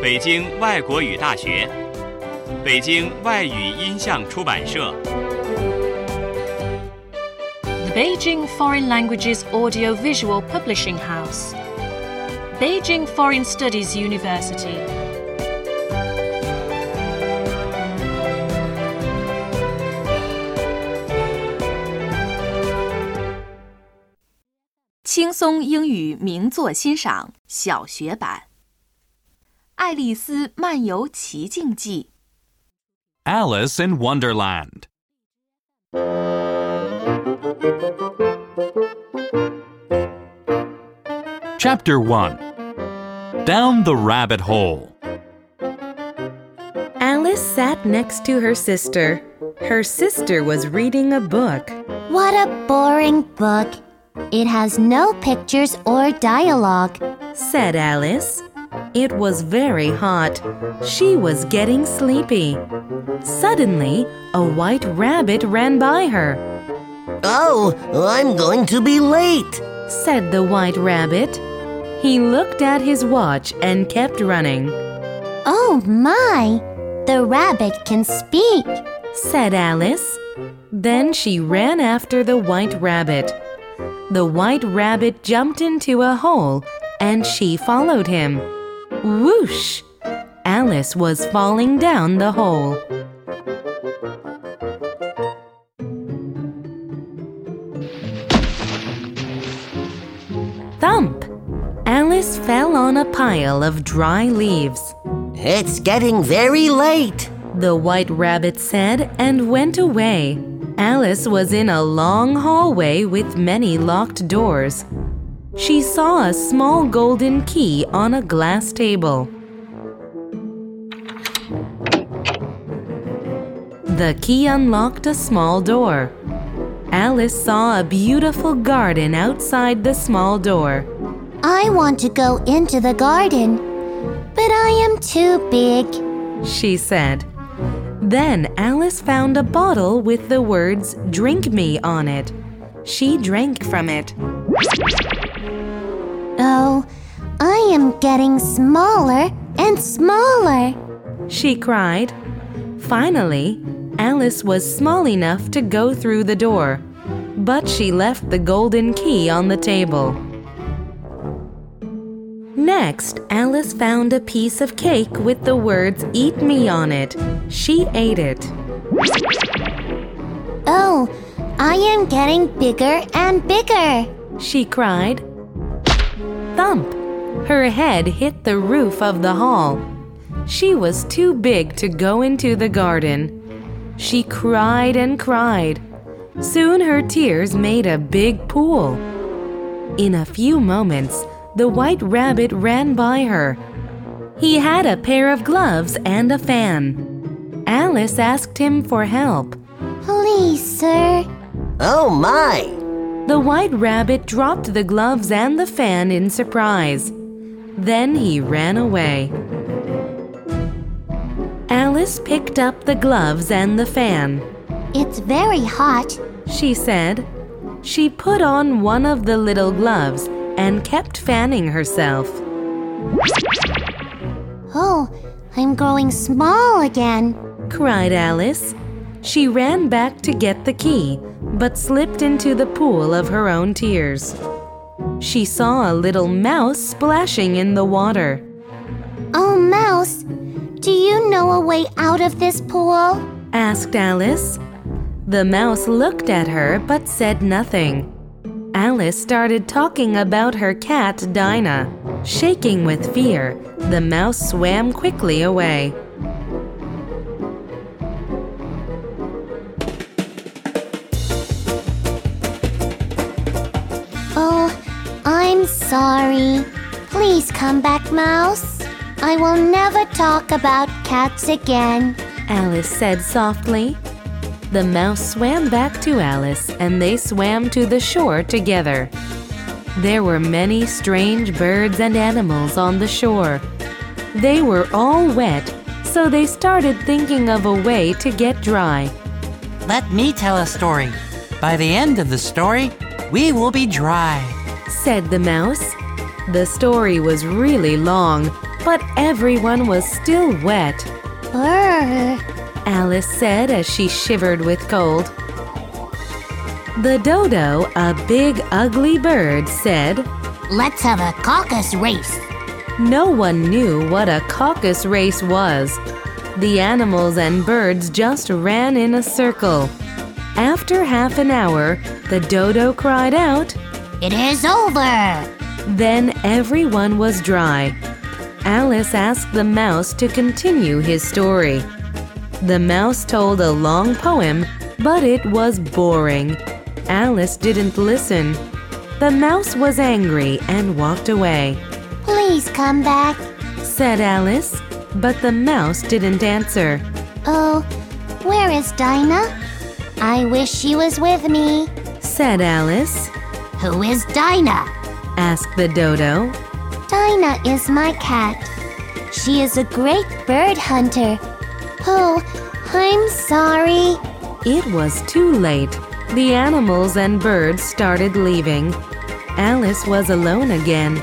北京外国语大学、北京外语音像出版社、The Beijing Foreign Languages Audiovisual Publishing House, Beijing Foreign Studies University. 轻松英语名作欣赏小学版，《爱丽丝漫游奇境记》 Alice in Wonderland. Chapter 1 Down the Rabbit Hole. Alice sat next to her sister. Her sister was reading a book. What a boring book. It has no pictures or dialogue. said Alice. It was very hot. She was getting sleepy. Suddenly, a white rabbit ran by her, Oh, I'm going to be late. said the white rabbit. He looked at his watch and kept running, Oh my! The rabbit can speak. said Alice. Then she ran after the white rabbit. The white rabbit jumped into a hole and she followed him. Whoosh! Alice was falling down the hole. Thump! Alice fell on a pile of dry leaves. It's getting very late. The white rabbit said and went away. Alice was in a long hallway with many locked doors. She saw a small golden key on a glass table. The key unlocked a small door. Alice saw a beautiful garden outside the small door. I want to go into the garden, but I am too big. she said. Then Alice found a bottle with the words Drink Me on it. She drank from it. Oh, I am getting smaller and smaller. She cried. Finally, Alice was small enough to go through the door, but she left the golden key on the table. Next, Alice found a piece of cake with the words Eat Me on it. She ate it. Oh, I am getting bigger and bigger. She cried. Thump! Her head hit the roof of the hall. She was too big to go into the garden. She cried and cried. Soon her tears made a big pool. In a few moments, the white rabbit ran by her. He had a pair of gloves and a fan. Alice asked him for help. Please, sir. Oh my! The white rabbit dropped the gloves and the fan in surprise. Then he ran away. Alice picked up the gloves and the fan. It's very hot. She said. She put on one of the little gloves and kept fanning herself. Oh, I'm growing small again. cried Alice. She ran back to get the key, but slipped into the pool of her own tears. She saw a little mouse splashing in the water. Oh, Mouse, do you know a way out of this pool? asked Alice. The mouse looked at her but said nothing. Alice started talking about her cat Dinah. Shaking with fear, the mouse swam quickly away. Sorry. Please come back, Mouse. I will never talk about cats again. Alice said softly. The mouse swam back to Alice and they swam to the shore together. There were many strange birds and animals on the shore. They were all wet, so they started thinking of a way to get dry. Let me tell a story. By the end of the story, we will be dry. Said the mouse. The story was really long, but everyone was still wet. Brr. Alice said as she shivered with cold. The dodo, a big ugly bird, said, Let's have a caucus race. No one knew what a caucus race was. The animals and birds just ran in a circle. After half an hour, the dodo cried out. It is over. Then everyone was dry. Alice asked the mouse to continue his story. The mouse told a long poem, but it was boring. Alice didn't listen. The mouse was angry and walked away. Please come back. Said Alice, but the mouse didn't answer. Oh, where is Dinah? I wish she was with me. Said Alice, Who is Dinah? asked the dodo. Dinah is my cat. She is a great bird hunter. Oh, I'm sorry. It was too late. The animals and birds started leaving. Alice was alone again.